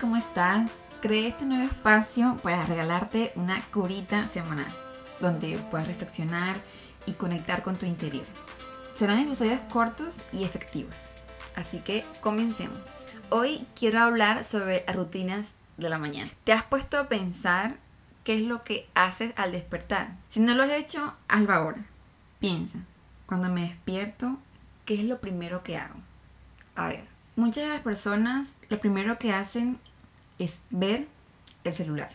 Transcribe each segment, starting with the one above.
¿cómo estás? Creé este nuevo espacio para regalarte una curita semanal, donde puedas reflexionar y conectar con tu interior. Serán episodios cortos y efectivos, así que comencemos. Hoy quiero hablar sobre rutinas de la mañana. ¿Te has puesto a pensar qué es lo que haces al despertar? Si no lo has hecho, hazlo ahora. Piensa, cuando me despierto, ¿qué es lo primero que hago? A ver, muchas de las personas lo primero que hacen es ver el celular.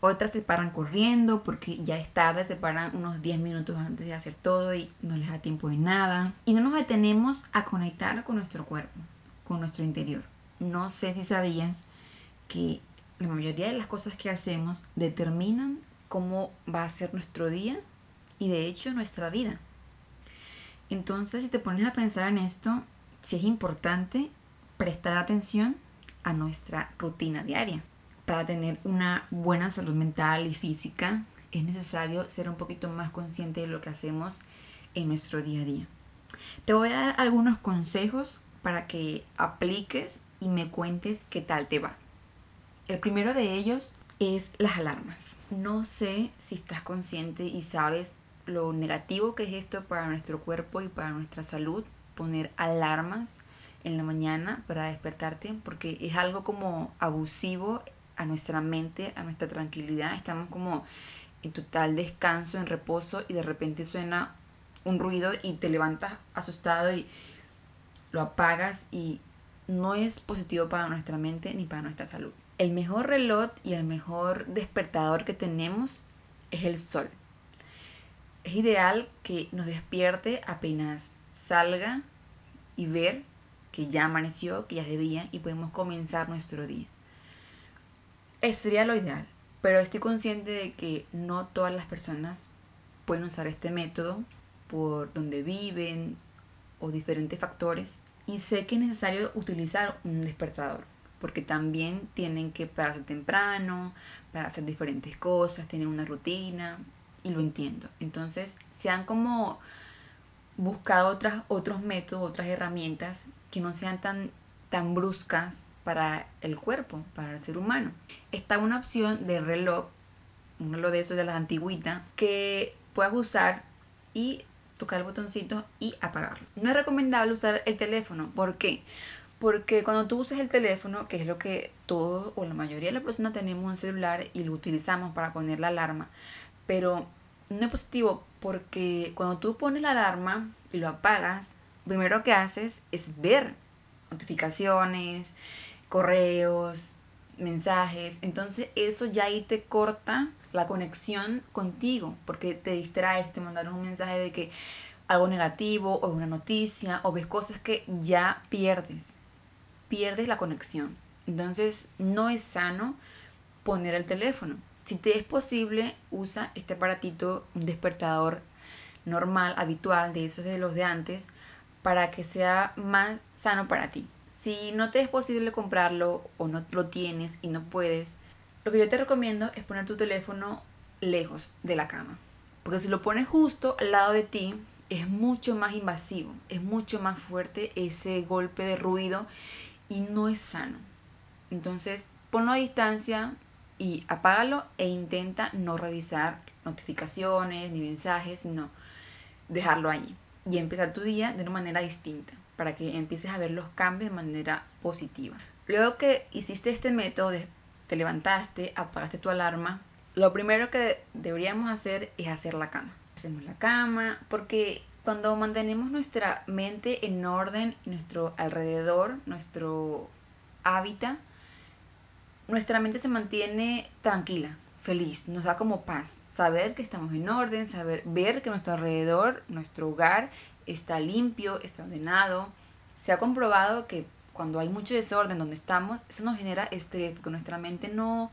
Otras se paran corriendo porque ya es tarde, se paran unos 10 minutos antes de hacer todo y no les da tiempo de nada. Y no nos detenemos a conectar con nuestro cuerpo, con nuestro interior. No sé si sabías que la mayoría de las cosas que hacemos determinan cómo va a ser nuestro día y de hecho nuestra vida. Entonces, si te pones a pensar en esto, sí es importante prestar atención a nuestra rutina diaria. Para tener una buena salud mental y física es necesario ser un poquito más consciente de lo que hacemos en nuestro día a día. Te voy a dar algunos consejos para que apliques y me cuentes qué tal te va. El primero de ellos es las alarmas. No sé si estás consciente y sabes lo negativo que es esto para nuestro cuerpo y para nuestra salud, poner alarmas en la mañana para despertarte, porque es algo como abusivo a nuestra mente, a nuestra tranquilidad. Estamos como en total descanso, en reposo y de repente suena un ruido y te levantas asustado y lo apagas y no es positivo para nuestra mente ni para nuestra salud. El mejor reloj y el mejor despertador que tenemos es el sol. Es ideal que nos despierte apenas salga y ver que ya amaneció, que ya es de día y podemos comenzar nuestro día. Sería lo ideal, pero estoy consciente de que no todas las personas pueden usar este método por donde viven o diferentes factores y sé que es necesario utilizar un despertador porque también tienen que pararse temprano para hacer diferentes cosas, tienen una rutina y lo entiendo. Entonces se han como buscado otras, otros métodos, otras herramientas que no sean tan, tan bruscas para el cuerpo, para el ser humano. Está una opción de reloj, un reloj de esos de las antigüitas, que puedas usar y tocar el botoncito y apagarlo. No es recomendable usar el teléfono. ¿Por qué? Porque cuando tú usas el teléfono, que es lo que todos o la mayoría de las personas tenemos un celular y lo utilizamos para poner la alarma, pero no es positivo porque cuando tú pones la alarma y lo apagas, primero que haces es ver notificaciones, correos, mensajes. Entonces eso ya ahí te corta la conexión contigo porque te distraes, te mandaron un mensaje de que algo negativo o una noticia o ves cosas que ya pierdes. Pierdes la conexión. Entonces no es sano poner el teléfono. Si te es posible, usa este aparatito, un despertador normal, habitual, de esos de los de antes, para que sea más sano para ti. Si no te es posible comprarlo o no lo tienes y no puedes, lo que yo te recomiendo es poner tu teléfono lejos de la cama. Porque si lo pones justo al lado de ti, es mucho más invasivo, es mucho más fuerte ese golpe de ruido y no es sano. Entonces, ponlo a distancia, y apágalo e intenta no revisar notificaciones ni mensajes, sino dejarlo allí y empezar tu día de una manera distinta para que empieces a ver los cambios de manera positiva. Luego que hiciste este método, te levantaste, apagaste tu alarma, lo primero que deberíamos hacer es hacer la cama. Hacemos la cama porque cuando mantenemos nuestra mente en orden, nuestro alrededor, nuestro hábitat, nuestra mente se mantiene tranquila, feliz, nos da como paz, saber que estamos en orden, saber ver que nuestro alrededor, nuestro hogar está limpio, está ordenado. Se ha comprobado que cuando hay mucho desorden donde estamos, eso nos genera estrés porque nuestra mente no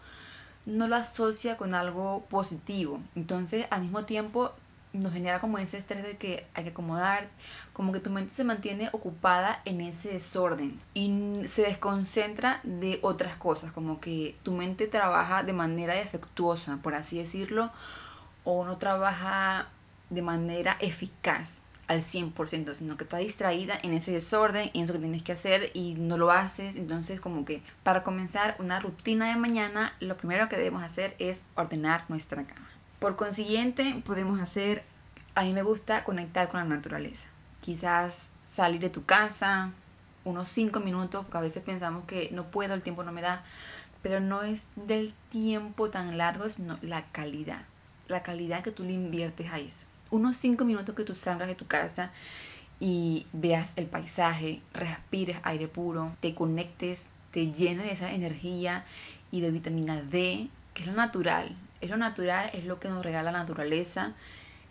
no lo asocia con algo positivo. Entonces, al mismo tiempo nos genera como ese estrés de que hay que acomodar, como que tu mente se mantiene ocupada en ese desorden y se desconcentra de otras cosas, como que tu mente trabaja de manera defectuosa, por así decirlo, o no trabaja de manera eficaz al 100%, sino que estás distraída en ese desorden, en eso que tienes que hacer y no lo haces. Entonces, como que para comenzar una rutina de mañana, lo primero que debemos hacer es ordenar nuestra cama. Por consiguiente, podemos hacer, a mí me gusta conectar con la naturaleza. Quizás salir de tu casa unos 5 minutos, porque a veces pensamos que no puedo, el tiempo no me da, pero no es del tiempo tan largo, sino la calidad. La calidad que tú le inviertes a eso unos cinco minutos que tú salgas de tu casa y veas el paisaje, respires aire puro, te conectes, te llenes de esa energía y de vitamina D, que es lo natural. Es lo natural, es lo que nos regala la naturaleza.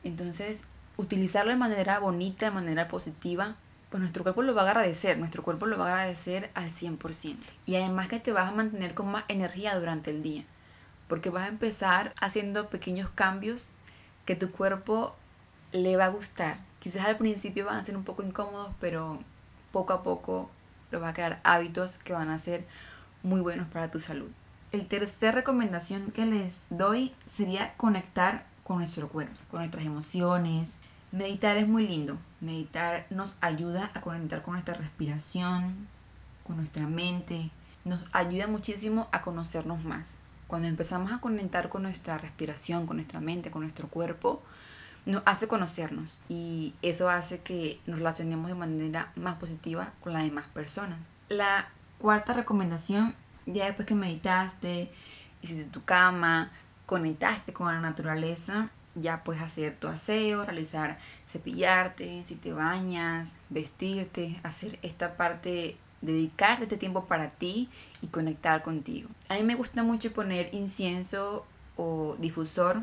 Entonces, utilizarlo de manera bonita, de manera positiva, pues nuestro cuerpo lo va a agradecer, nuestro cuerpo lo va a agradecer al 100%. Y además que te vas a mantener con más energía durante el día, porque vas a empezar haciendo pequeños cambios que tu cuerpo le va a gustar. Quizás al principio van a ser un poco incómodos, pero poco a poco lo va a crear hábitos que van a ser muy buenos para tu salud. El tercer recomendación que les doy sería conectar con nuestro cuerpo, con nuestras emociones. Meditar es muy lindo. Meditar nos ayuda a conectar con nuestra respiración, con nuestra mente. Nos ayuda muchísimo a conocernos más. Cuando empezamos a conectar con nuestra respiración, con nuestra mente, con nuestro cuerpo, nos hace conocernos y eso hace que nos relacionemos de manera más positiva con las demás personas. La cuarta recomendación, ya después que meditaste, hiciste tu cama, conectaste con la naturaleza, ya puedes hacer tu aseo, realizar cepillarte, si te bañas, vestirte, hacer esta parte, dedicarte este tiempo para ti y conectar contigo. A mí me gusta mucho poner incienso o difusor,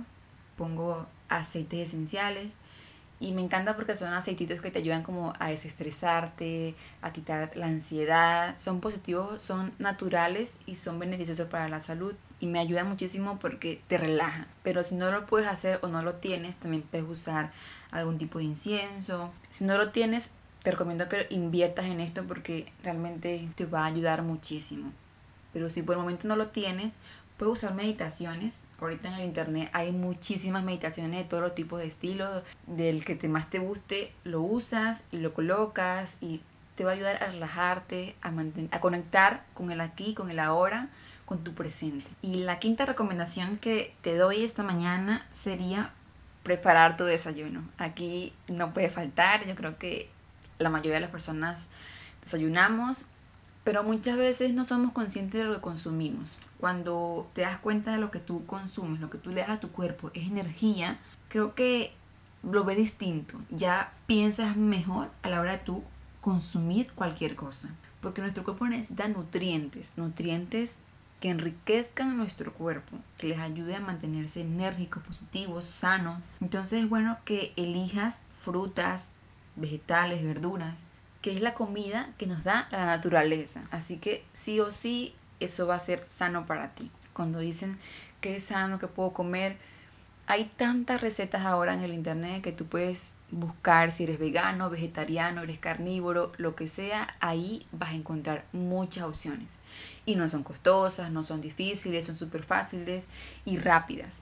pongo aceites esenciales y me encanta porque son aceititos que te ayudan como a desestresarte, a quitar la ansiedad, son positivos, son naturales y son beneficiosos para la salud y me ayuda muchísimo porque te relaja. Pero si no lo puedes hacer o no lo tienes, también puedes usar algún tipo de incienso. Si no lo tienes, te recomiendo que inviertas en esto porque realmente te va a ayudar muchísimo. Pero si por el momento no lo tienes, Puedes usar meditaciones. Ahorita en el internet hay muchísimas meditaciones de todos los tipos de estilos. Del que te más te guste, lo usas y lo colocas y te va a ayudar a relajarte, a, a conectar con el aquí, con el ahora, con tu presente. Y la quinta recomendación que te doy esta mañana sería preparar tu desayuno. Aquí no puede faltar. Yo creo que la mayoría de las personas desayunamos pero muchas veces no somos conscientes de lo que consumimos. Cuando te das cuenta de lo que tú consumes, lo que tú le das a tu cuerpo es energía, creo que lo ves distinto. Ya piensas mejor a la hora de tú consumir cualquier cosa. Porque nuestro cuerpo necesita nutrientes, nutrientes que enriquezcan nuestro cuerpo, que les ayude a mantenerse enérgicos, positivos, sanos. Entonces es bueno que elijas frutas, vegetales, verduras, que es la comida que nos da la naturaleza. Así que sí o sí eso va a ser sano para ti. Cuando dicen que es sano, que puedo comer, hay tantas recetas ahora en el internet que tú puedes buscar si eres vegano, vegetariano, eres carnívoro, lo que sea, ahí vas a encontrar muchas opciones. Y no son costosas, no son difíciles, son súper fáciles y rápidas.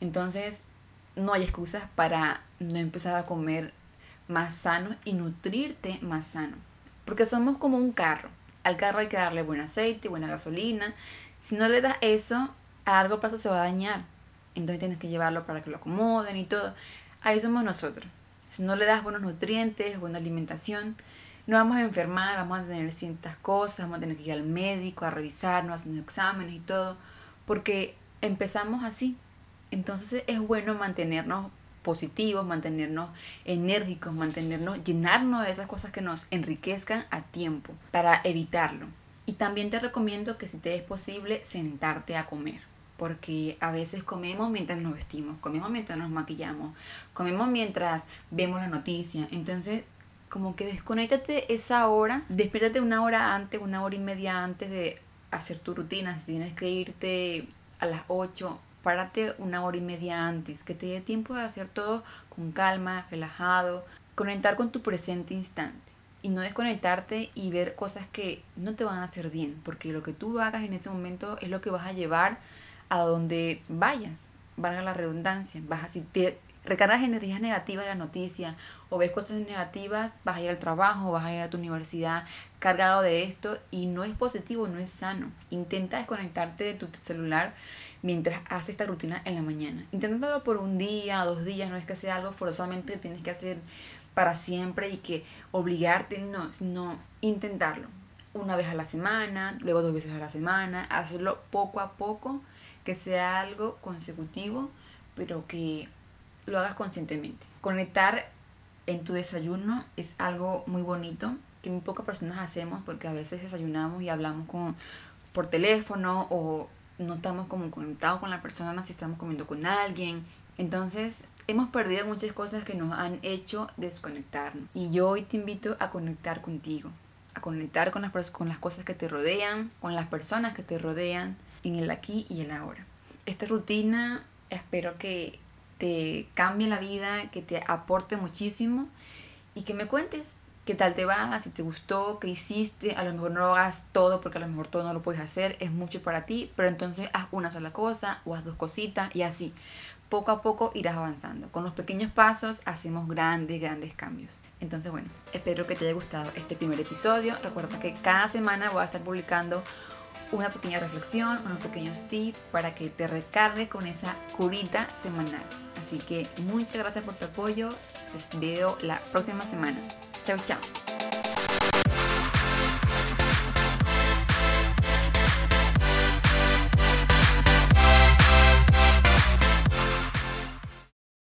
Entonces, no hay excusas para no empezar a comer más sano y nutrirte más sano. Porque somos como un carro. Al carro hay que darle buen aceite, buena gasolina. Si no le das eso, a largo plazo se va a dañar. Entonces tienes que llevarlo para que lo acomoden y todo. Ahí somos nosotros. Si no le das buenos nutrientes, buena alimentación, no vamos a enfermar, vamos a tener ciertas cosas, vamos a tener que ir al médico a revisarnos, haciendo exámenes y todo, porque empezamos así. Entonces es bueno mantenernos positivos, mantenernos enérgicos, mantenernos, llenarnos de esas cosas que nos enriquezcan a tiempo para evitarlo. Y también te recomiendo que si te es posible sentarte a comer, porque a veces comemos mientras nos vestimos, comemos mientras nos maquillamos, comemos mientras vemos la noticia. Entonces, como que desconéctate esa hora, despiértate una hora antes, una hora y media antes de hacer tu rutina. Si tienes que irte a las 8, párate una hora y media antes, que te dé tiempo de hacer todo con calma, relajado, conectar con tu presente instante. Y no desconectarte y ver cosas que no te van a hacer bien, porque lo que tú hagas en ese momento es lo que vas a llevar a donde vayas, valga la redundancia, vas a, si te recargas energías negativas de la noticia o ves cosas negativas, vas a ir al trabajo, vas a ir a tu universidad cargado de esto y no es positivo, no es sano. Intenta desconectarte de tu celular mientras haces esta rutina en la mañana. Inténtalo por un día, dos días, no es que sea algo forzosamente que tienes que hacer para siempre y que obligarte, no, sino intentarlo. Una vez a la semana, luego dos veces a la semana, hacerlo poco a poco, que sea algo consecutivo, pero que lo hagas conscientemente. Conectar en tu desayuno es algo muy bonito que muy pocas personas hacemos porque a veces desayunamos y hablamos con, por teléfono o no estamos como conectados con la persona si estamos comiendo con alguien. Entonces hemos perdido muchas cosas que nos han hecho desconectarnos. Y yo hoy te invito a conectar contigo, a conectar con las, con las cosas que te rodean, con las personas que te rodean, en el aquí y el ahora. Esta rutina espero que te cambie la vida, que te aporte muchísimo y que me cuentes qué tal te va, si te gustó, qué hiciste, a lo mejor no lo hagas todo porque a lo mejor todo no lo puedes hacer, es mucho para ti, pero entonces haz una sola cosa o haz dos cositas y así. Poco a poco irás avanzando. Con los pequeños pasos hacemos grandes, grandes cambios. Entonces, bueno, espero que te haya gustado este primer episodio. Recuerda que cada semana voy a estar publicando una pequeña reflexión, unos pequeños tips para que te recargues con esa curita semanal. Así que muchas gracias por tu apoyo. Les veo la próxima semana. Chao, chao.